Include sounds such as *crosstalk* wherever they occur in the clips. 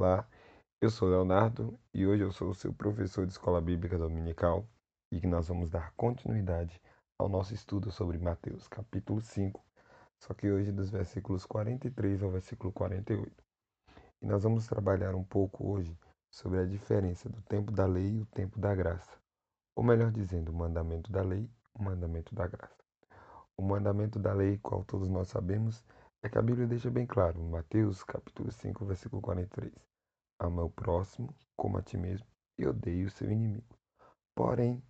Olá, eu sou Leonardo e hoje eu sou o seu professor de Escola Bíblica Dominical e que nós vamos dar continuidade ao nosso estudo sobre Mateus, capítulo 5, só que hoje dos versículos 43 ao versículo 48. E nós vamos trabalhar um pouco hoje sobre a diferença do tempo da lei e o tempo da graça, ou melhor dizendo, o mandamento da lei e o mandamento da graça. O mandamento da lei, qual todos nós sabemos, é que a Bíblia deixa bem claro, Mateus capítulo 5, versículo 43. Ama o próximo como a ti mesmo e odeie o seu inimigo. Porém,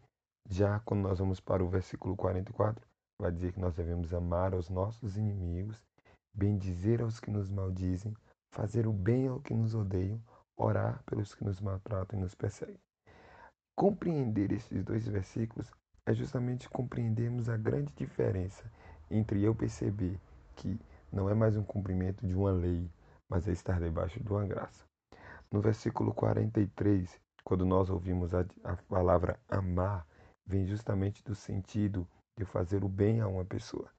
já quando nós vamos para o versículo 44, vai dizer que nós devemos amar os nossos inimigos, bendizer aos que nos maldizem, fazer o bem ao que nos odeiam, orar pelos que nos maltratam e nos perseguem. Compreender esses dois versículos é justamente compreendermos a grande diferença entre eu perceber que não é mais um cumprimento de uma lei, mas é estar debaixo de uma graça. No versículo 43, quando nós ouvimos a, a palavra amar, vem justamente do sentido de fazer o bem a uma pessoa.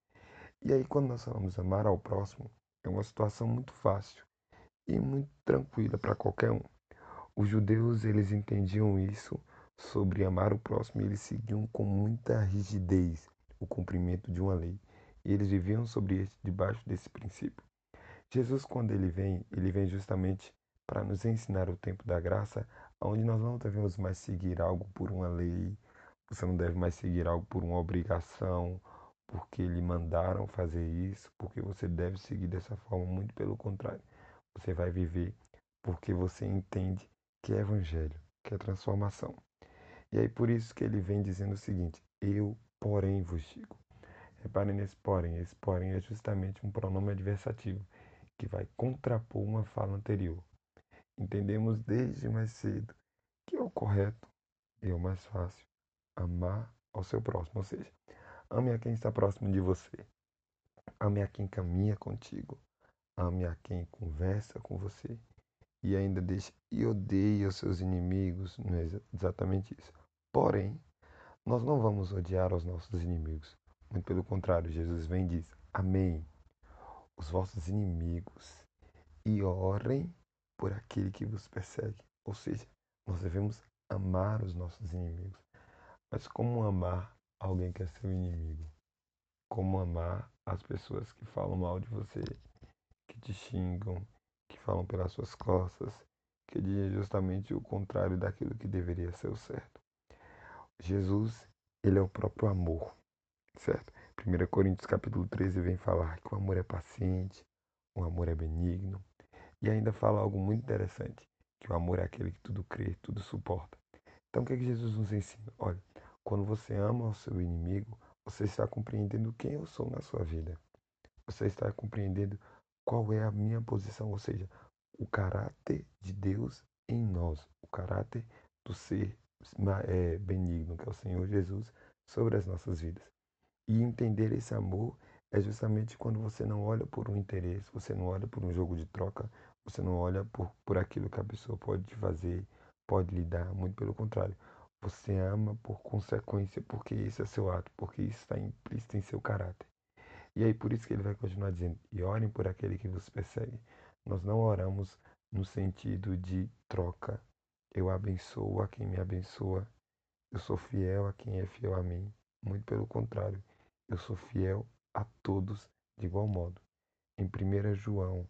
E aí, quando nós falamos amar ao próximo, é uma situação muito fácil e muito tranquila para qualquer um. Os judeus, eles entendiam isso sobre amar o próximo e eles seguiam com muita rigidez o cumprimento de uma lei. E eles viviam sobre esse, debaixo desse princípio. Jesus, quando ele vem, ele vem justamente para nos ensinar o tempo da graça, onde nós não devemos mais seguir algo por uma lei, você não deve mais seguir algo por uma obrigação, porque lhe mandaram fazer isso, porque você deve seguir dessa forma, muito pelo contrário. Você vai viver porque você entende que é evangelho, que é transformação. E aí por isso que ele vem dizendo o seguinte: Eu, porém, vos digo. Reparem nesse porém. Esse porém é justamente um pronome adversativo que vai contrapor uma fala anterior. Entendemos desde mais cedo que é o correto e o mais fácil amar ao seu próximo, ou seja, ame a quem está próximo de você, ame a quem caminha contigo, ame a quem conversa com você e ainda deixe e odeie os seus inimigos, não é exatamente isso. Porém, nós não vamos odiar os nossos inimigos, muito pelo contrário, Jesus vem e diz: Amém. Os vossos inimigos e orem por aquele que vos persegue. Ou seja, nós devemos amar os nossos inimigos. Mas como amar alguém que é seu inimigo? Como amar as pessoas que falam mal de você, que te xingam, que falam pelas suas costas, que dizem justamente o contrário daquilo que deveria ser o certo? Jesus, ele é o próprio amor certo? 1 Coríntios capítulo 13 vem falar que o amor é paciente, o amor é benigno, e ainda fala algo muito interessante, que o amor é aquele que tudo crê, tudo suporta. Então o que, é que Jesus nos ensina? Olha, quando você ama o seu inimigo, você está compreendendo quem eu sou na sua vida. Você está compreendendo qual é a minha posição, ou seja, o caráter de Deus em nós, o caráter do ser é, benigno, que é o Senhor Jesus, sobre as nossas vidas. E entender esse amor é justamente quando você não olha por um interesse, você não olha por um jogo de troca, você não olha por, por aquilo que a pessoa pode te fazer, pode lhe dar, muito pelo contrário. Você ama por consequência, porque esse é seu ato, porque isso está implícito em seu caráter. E aí por isso que ele vai continuar dizendo: e orem por aquele que vos persegue. Nós não oramos no sentido de troca. Eu abençoo a quem me abençoa. Eu sou fiel a quem é fiel a mim. Muito pelo contrário. Eu sou fiel a todos de igual modo. Em 1 João,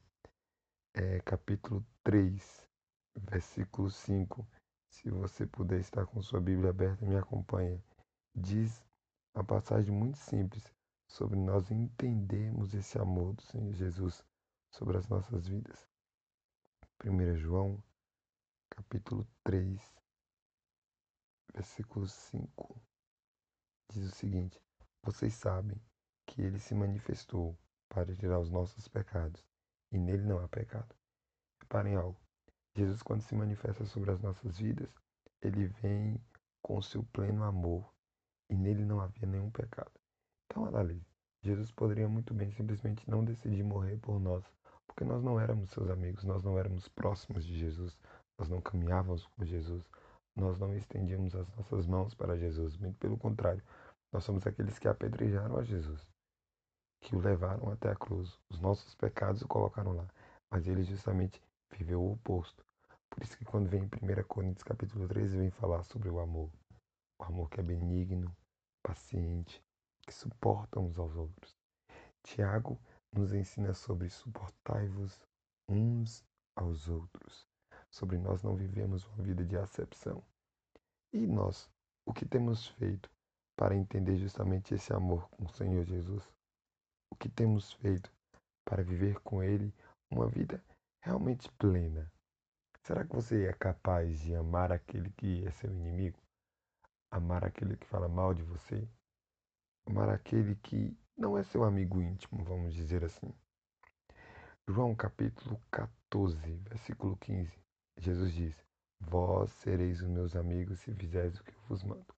é, capítulo 3, versículo 5, se você puder estar com sua Bíblia aberta, me acompanha. Diz uma passagem muito simples sobre nós entendermos esse amor do Senhor Jesus sobre as nossas vidas. 1 João, capítulo 3, versículo 5, diz o seguinte: vocês sabem que ele se manifestou para tirar os nossos pecados, e nele não há pecado. Reparem algo. Jesus, quando se manifesta sobre as nossas vidas, ele vem com seu pleno amor, e nele não havia nenhum pecado. Então, analise. Jesus poderia muito bem simplesmente não decidir morrer por nós, porque nós não éramos seus amigos, nós não éramos próximos de Jesus, nós não caminhávamos com Jesus, nós não estendíamos as nossas mãos para Jesus, muito pelo contrário, nós somos aqueles que apedrejaram a Jesus, que o levaram até a cruz. Os nossos pecados o colocaram lá. Mas ele justamente viveu o oposto. Por isso que quando vem em 1 Coríntios capítulo 13, vem falar sobre o amor. O amor que é benigno, paciente, que suporta uns aos outros. Tiago nos ensina sobre suportai-vos uns aos outros, sobre nós não vivemos uma vida de acepção. E nós, o que temos feito para entender justamente esse amor com o Senhor Jesus? O que temos feito para viver com Ele uma vida realmente plena? Será que você é capaz de amar aquele que é seu inimigo? Amar aquele que fala mal de você? Amar aquele que não é seu amigo íntimo, vamos dizer assim. João capítulo 14, versículo 15. Jesus diz: Vós sereis os meus amigos se fizeres o que eu vos mando.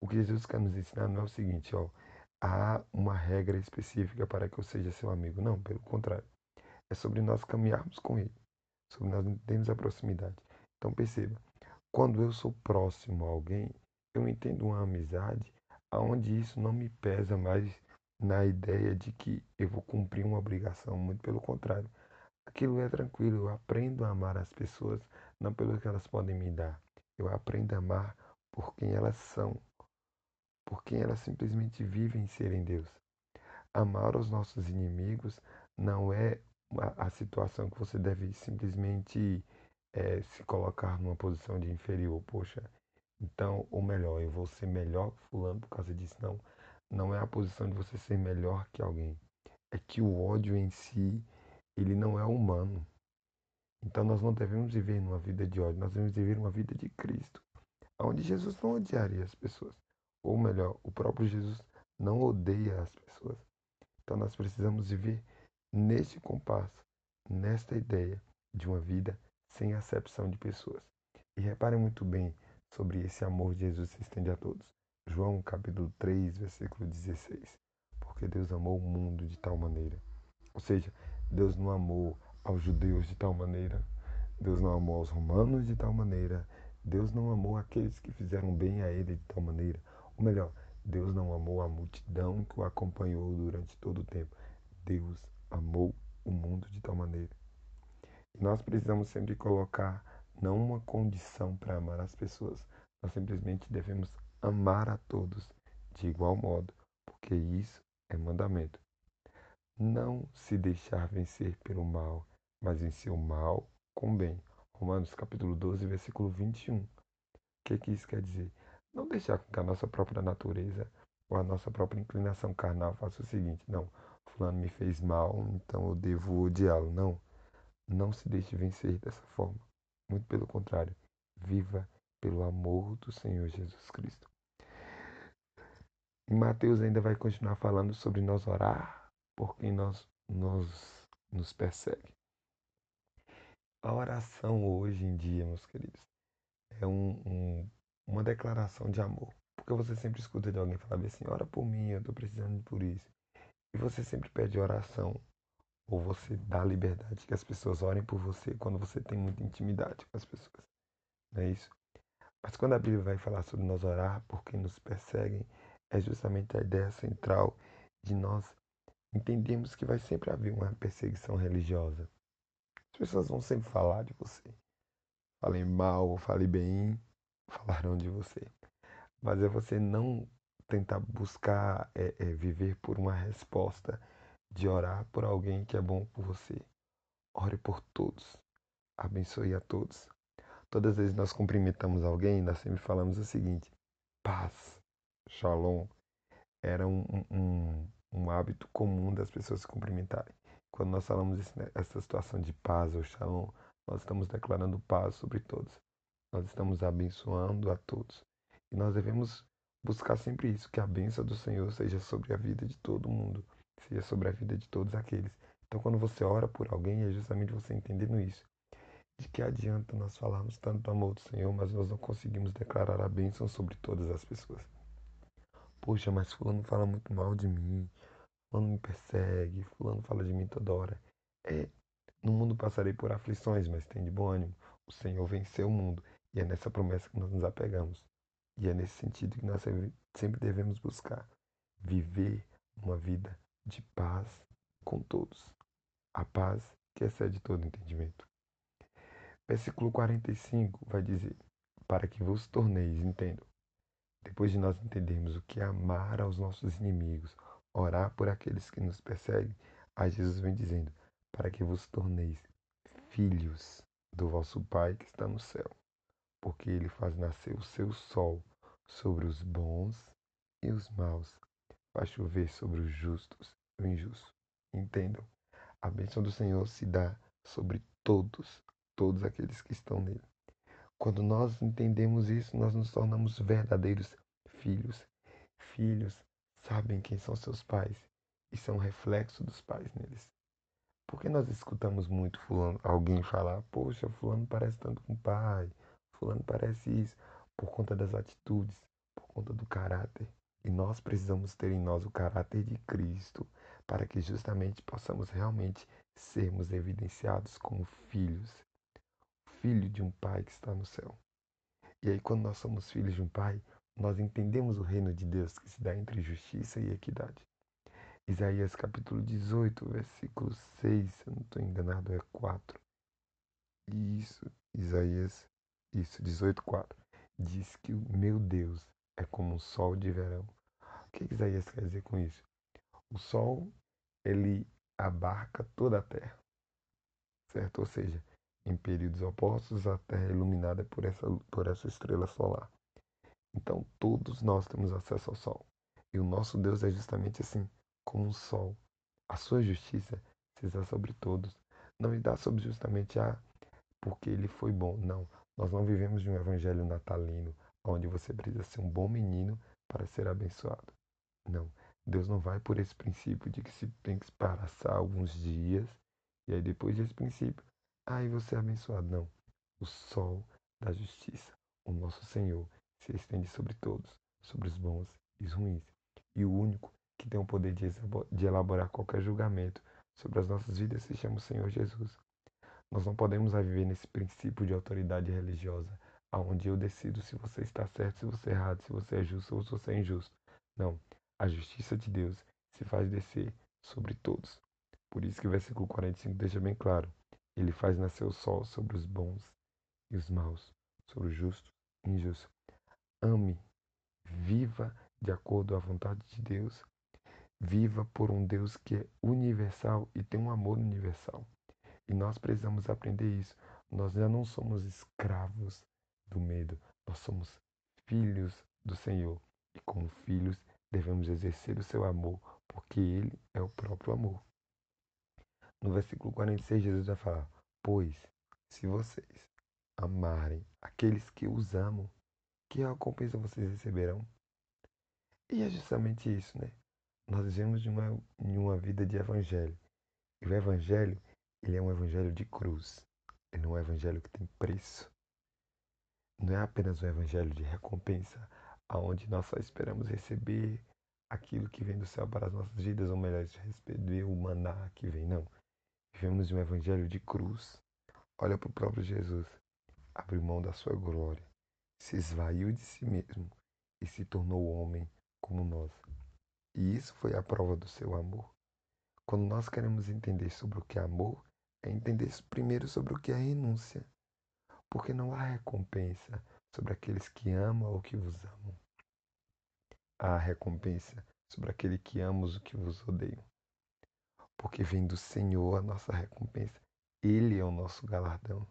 O que Jesus quer nos ensinar não é o seguinte, ó, há uma regra específica para que eu seja seu amigo. Não, pelo contrário. É sobre nós caminharmos com ele sobre nós termos a proximidade. Então perceba, quando eu sou próximo a alguém, eu entendo uma amizade aonde isso não me pesa mais na ideia de que eu vou cumprir uma obrigação, muito pelo contrário. Aquilo é tranquilo, eu aprendo a amar as pessoas não pelo que elas podem me dar. Eu aprendo a amar por quem elas são, por quem elas simplesmente vivem serem Deus. Amar os nossos inimigos não é a situação que você deve simplesmente é, se colocar numa posição de inferior. Poxa, então, ou melhor, eu vou ser melhor que fulano por causa disso. Não, não é a posição de você ser melhor que alguém. É que o ódio em si, ele não é humano. Então nós não devemos viver numa vida de ódio, nós devemos viver uma vida de Cristo, onde Jesus não odiaria as pessoas. Ou melhor, o próprio Jesus não odeia as pessoas. Então nós precisamos viver neste compasso, nesta ideia de uma vida sem acepção de pessoas. E reparem muito bem sobre esse amor de Jesus se estende a todos. João capítulo 3, versículo 16. Porque Deus amou o mundo de tal maneira. Ou seja, Deus não amou aos judeus de tal maneira, Deus não amou aos romanos de tal maneira, Deus não amou aqueles que fizeram bem a ele de tal maneira. Ou melhor, Deus não amou a multidão que o acompanhou durante todo o tempo. Deus amou o mundo de tal maneira. Nós precisamos sempre colocar não uma condição para amar as pessoas, nós simplesmente devemos amar a todos de igual modo, porque isso é mandamento. Não se deixar vencer pelo mal, mas vencer o mal com bem. Romanos capítulo 12, versículo 21. O que, que isso quer dizer? Não deixar que a nossa própria natureza ou a nossa própria inclinação carnal faça o seguinte, não, fulano me fez mal, então eu devo odiá-lo. Não. Não se deixe vencer dessa forma. Muito pelo contrário, viva pelo amor do Senhor Jesus Cristo. E Mateus ainda vai continuar falando sobre nós orar por quem nós, nós nos persegue. A oração hoje em dia, meus queridos, é um, um, uma declaração de amor. Porque você sempre escuta de alguém falar assim, ora por mim, eu estou precisando por isso. E você sempre pede oração, ou você dá liberdade que as pessoas orem por você quando você tem muita intimidade com as pessoas. Não é isso? Mas quando a Bíblia vai falar sobre nós orar por quem nos perseguem, é justamente a ideia central de nós entendermos que vai sempre haver uma perseguição religiosa. As pessoas vão sempre falar de você. Falem mal ou fale bem, *laughs* falarão de você. Mas é você não tentar buscar é, é, viver por uma resposta, de orar por alguém que é bom por você. Ore por todos. Abençoe a todos. Todas as vezes nós cumprimentamos alguém, nós sempre falamos o seguinte: paz, shalom. Era um, um, um hábito comum das pessoas se cumprimentarem. Quando nós falamos né, essa situação de paz ou shalom, nós estamos declarando paz sobre todos. Nós estamos abençoando a todos. E nós devemos buscar sempre isso, que a bênção do Senhor seja sobre a vida de todo mundo, seja sobre a vida de todos aqueles. Então, quando você ora por alguém, é justamente você entendendo isso. De que adianta nós falarmos tanto do amor do Senhor, mas nós não conseguimos declarar a bênção sobre todas as pessoas. Poxa, mas fulano fala muito mal de mim, fulano me persegue, fulano fala de mim toda hora. É, no mundo passarei por aflições, mas tem de bom ânimo. O Senhor venceu o mundo e é nessa promessa que nós nos apegamos. E é nesse sentido que nós sempre devemos buscar viver uma vida de paz com todos. A paz que excede todo entendimento. Versículo 45 vai dizer: Para que vos torneis, entendo. Depois de nós entendermos o que é amar aos nossos inimigos, orar por aqueles que nos perseguem, aí Jesus vem dizendo: Para que vos torneis filhos do vosso Pai que está no céu, porque ele faz nascer o seu sol sobre os bons e os maus, faz chover sobre os justos e o injusto. Entendam, a bênção do Senhor se dá sobre todos, todos aqueles que estão nele. Quando nós entendemos isso, nós nos tornamos verdadeiros filhos. Filhos sabem quem são seus pais e são reflexo dos pais neles. Por que nós escutamos muito fulano, alguém falar, poxa, fulano parece tanto com o pai, fulano parece isso, por conta das atitudes, por conta do caráter. E nós precisamos ter em nós o caráter de Cristo, para que justamente possamos realmente sermos evidenciados como filhos, filho de um pai que está no céu. E aí, quando nós somos filhos de um pai, nós entendemos o reino de Deus que se dá entre justiça e equidade. Isaías capítulo 18, versículo 6, se eu não estou enganado, é 4. Isso, Isaías, isso, 18, 4. Diz que o meu Deus é como um sol de verão. O que Isaías quer dizer com isso? O sol, ele abarca toda a terra, certo? Ou seja, em períodos opostos, a terra é iluminada por essa, por essa estrela solar. Então, todos nós temos acesso ao sol. E o nosso Deus é justamente assim como um sol. A sua justiça se dá sobre todos. Não me dá sobre justamente a porque ele foi bom. Não. Nós não vivemos de um evangelho natalino, onde você precisa ser um bom menino para ser abençoado. Não. Deus não vai por esse princípio de que se tem que passar alguns dias e aí depois desse princípio, aí você é abençoado. Não. O sol da justiça, o nosso Senhor, se estende sobre todos, sobre os bons e os ruins. E o único que tem o poder de elaborar qualquer julgamento sobre as nossas vidas se chama o Senhor Jesus. Nós não podemos viver nesse princípio de autoridade religiosa, aonde eu decido se você está certo, se você é errado, se você é justo ou se você é injusto. Não, a justiça de Deus se faz descer sobre todos. Por isso que o versículo 45 deixa bem claro: Ele faz nascer o sol sobre os bons e os maus, sobre os justos e injustos. Ame, viva de acordo à vontade de Deus Viva por um Deus que é universal e tem um amor universal. E nós precisamos aprender isso. Nós já não somos escravos do medo, nós somos filhos do Senhor. E como filhos, devemos exercer o seu amor, porque Ele é o próprio amor. No versículo 46, Jesus vai falar: Pois, se vocês amarem aqueles que os amam, que recompensa vocês receberão? E é justamente isso, né? Nós vivemos de uma, em uma vida de evangelho. E o evangelho, ele é um evangelho de cruz. Ele não é um evangelho que tem preço. Não é apenas um evangelho de recompensa, aonde nós só esperamos receber aquilo que vem do céu para as nossas vidas, ou melhor, receber o maná que vem. Não. Vivemos um evangelho de cruz. Olha para o próprio Jesus. Abriu mão da sua glória, se esvaiu de si mesmo e se tornou homem como nós. E isso foi a prova do seu amor. Quando nós queremos entender sobre o que é amor, é entender primeiro sobre o que é renúncia. Porque não há recompensa sobre aqueles que amam ou que vos amam. Há recompensa sobre aquele que ama os que vos odeiam. Porque vem do Senhor a nossa recompensa. Ele é o nosso galardão.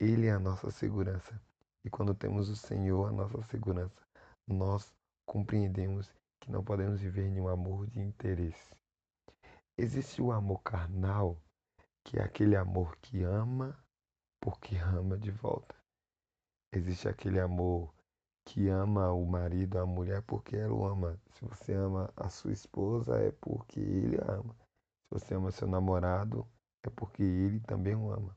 Ele é a nossa segurança. E quando temos o Senhor, a nossa segurança, nós compreendemos que não podemos viver em um amor de interesse. Existe o amor carnal, que é aquele amor que ama porque ama de volta. Existe aquele amor que ama o marido, a mulher, porque ela o ama. Se você ama a sua esposa, é porque ele a ama. Se você ama seu namorado, é porque ele também o ama.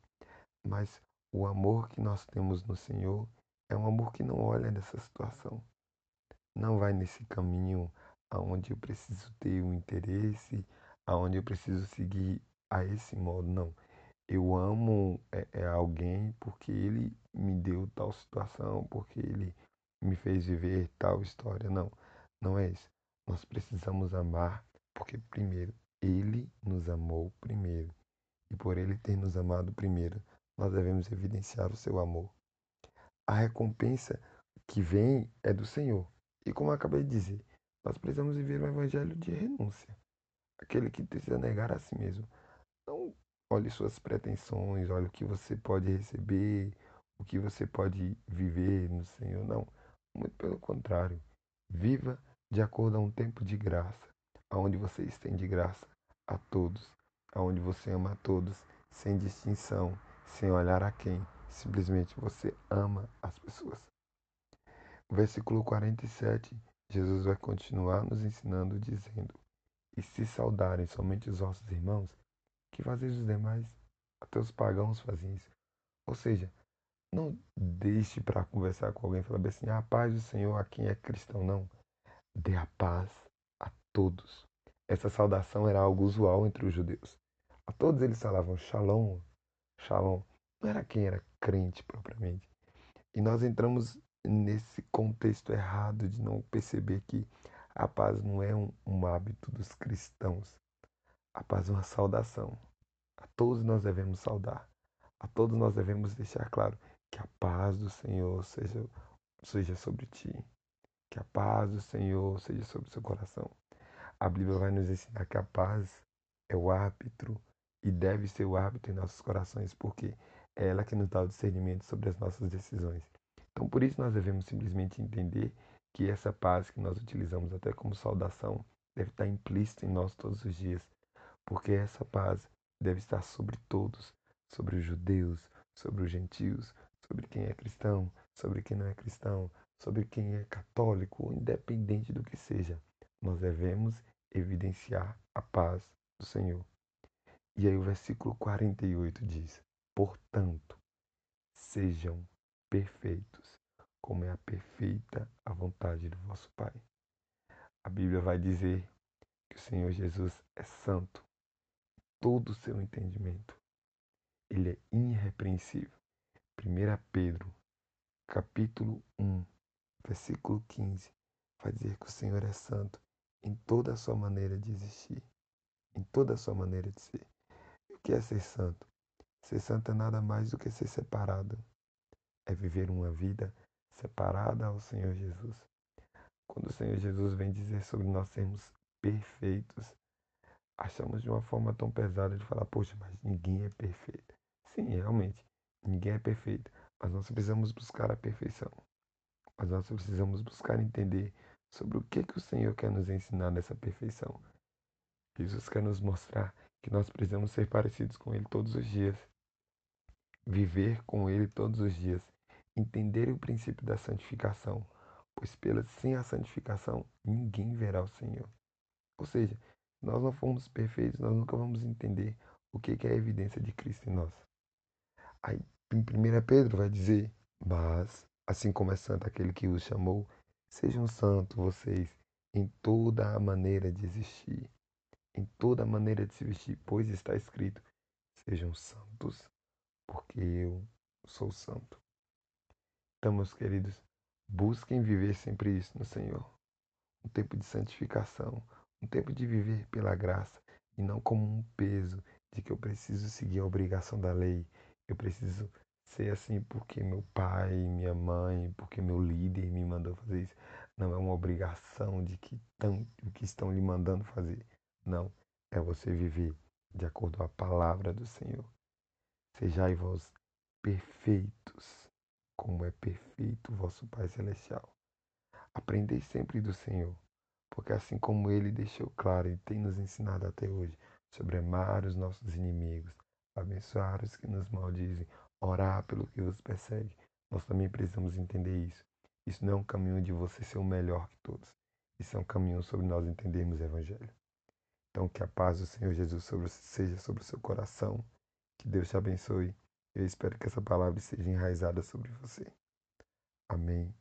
Mas o amor que nós temos no Senhor é um amor que não olha nessa situação não vai nesse caminho aonde eu preciso ter um interesse, aonde eu preciso seguir a esse modo. Não. Eu amo é, é alguém porque ele me deu tal situação, porque ele me fez viver tal história. Não, não é isso. Nós precisamos amar porque, primeiro, ele nos amou primeiro. E por ele ter nos amado primeiro, nós devemos evidenciar o seu amor. A recompensa que vem é do Senhor. E como eu acabei de dizer, nós precisamos viver um evangelho de renúncia. Aquele que precisa negar a si mesmo. Não olhe suas pretensões, olhe o que você pode receber, o que você pode viver no Senhor. Não. Muito pelo contrário. Viva de acordo a um tempo de graça, aonde você estende graça a todos, aonde você ama a todos, sem distinção, sem olhar a quem. Simplesmente você ama as pessoas. Versículo 47, Jesus vai continuar nos ensinando, dizendo: E se saudarem somente os vossos irmãos, que fazeis os demais? Até os pagãos faziam isso. Ou seja, não deixe para conversar com alguém e falar assim: a paz do Senhor a quem é cristão. Não. Dê a paz a todos. Essa saudação era algo usual entre os judeus. A todos eles falavam shalom, shalom. Não era quem era crente propriamente. E nós entramos nesse contexto errado de não perceber que a paz não é um, um hábito dos cristãos. A paz é uma saudação. A todos nós devemos saudar. A todos nós devemos deixar claro que a paz do Senhor seja, seja sobre ti. Que a paz do Senhor seja sobre o seu coração. A Bíblia vai nos ensinar que a paz é o árbitro e deve ser o árbitro em nossos corações, porque é ela que nos dá o discernimento sobre as nossas decisões. Então, por isso, nós devemos simplesmente entender que essa paz que nós utilizamos até como saudação deve estar implícita em nós todos os dias, porque essa paz deve estar sobre todos, sobre os judeus, sobre os gentios, sobre quem é cristão, sobre quem não é cristão, sobre quem é católico, independente do que seja. Nós devemos evidenciar a paz do Senhor. E aí o versículo 48 diz: Portanto, sejam perfeitos, como é a perfeita a vontade do vosso Pai. A Bíblia vai dizer que o Senhor Jesus é santo, todo o seu entendimento. Ele é irrepreensível. 1 Pedro, capítulo 1, versículo 15, vai dizer que o Senhor é santo em toda a sua maneira de existir, em toda a sua maneira de ser. E o que é ser santo? Ser santo é nada mais do que ser separado. É viver uma vida separada ao Senhor Jesus. Quando o Senhor Jesus vem dizer sobre nós sermos perfeitos, achamos de uma forma tão pesada de falar, poxa, mas ninguém é perfeito. Sim, realmente, ninguém é perfeito, mas nós precisamos buscar a perfeição. Mas nós precisamos buscar entender sobre o que, que o Senhor quer nos ensinar nessa perfeição. Jesus quer nos mostrar que nós precisamos ser parecidos com Ele todos os dias, viver com Ele todos os dias, entender o princípio da santificação, pois pela sem a santificação ninguém verá o Senhor. Ou seja, se nós não formos perfeitos, nós nunca vamos entender o que é a evidência de Cristo em nós. Aí, em 1 Pedro vai dizer, mas, assim como é santo aquele que os chamou, sejam santos vocês em toda a maneira de existir, em toda a maneira de se vestir, pois está escrito, sejam santos, porque eu sou santo. Então, meus queridos, busquem viver sempre isso no Senhor. Um tempo de santificação, um tempo de viver pela graça e não como um peso de que eu preciso seguir a obrigação da lei, eu preciso ser assim porque meu pai, minha mãe, porque meu líder me mandou fazer isso. Não é uma obrigação de que, tão, que estão lhe mandando fazer. Não, é você viver de acordo com a palavra do Senhor. Sejai vós perfeitos, como é perfeito vosso Pai Celestial. Aprendei sempre do Senhor, porque assim como Ele deixou claro e tem nos ensinado até hoje sobre amar os nossos inimigos, abençoar os que nos maldizem, orar pelo que vos persegue, nós também precisamos entender isso. Isso não é um caminho de você ser o melhor que todos. Isso é um caminho sobre nós entendermos o Evangelho. Então, que a paz do Senhor Jesus sobre, seja sobre o seu coração. Que Deus te abençoe. Eu espero que essa palavra seja enraizada sobre você. Amém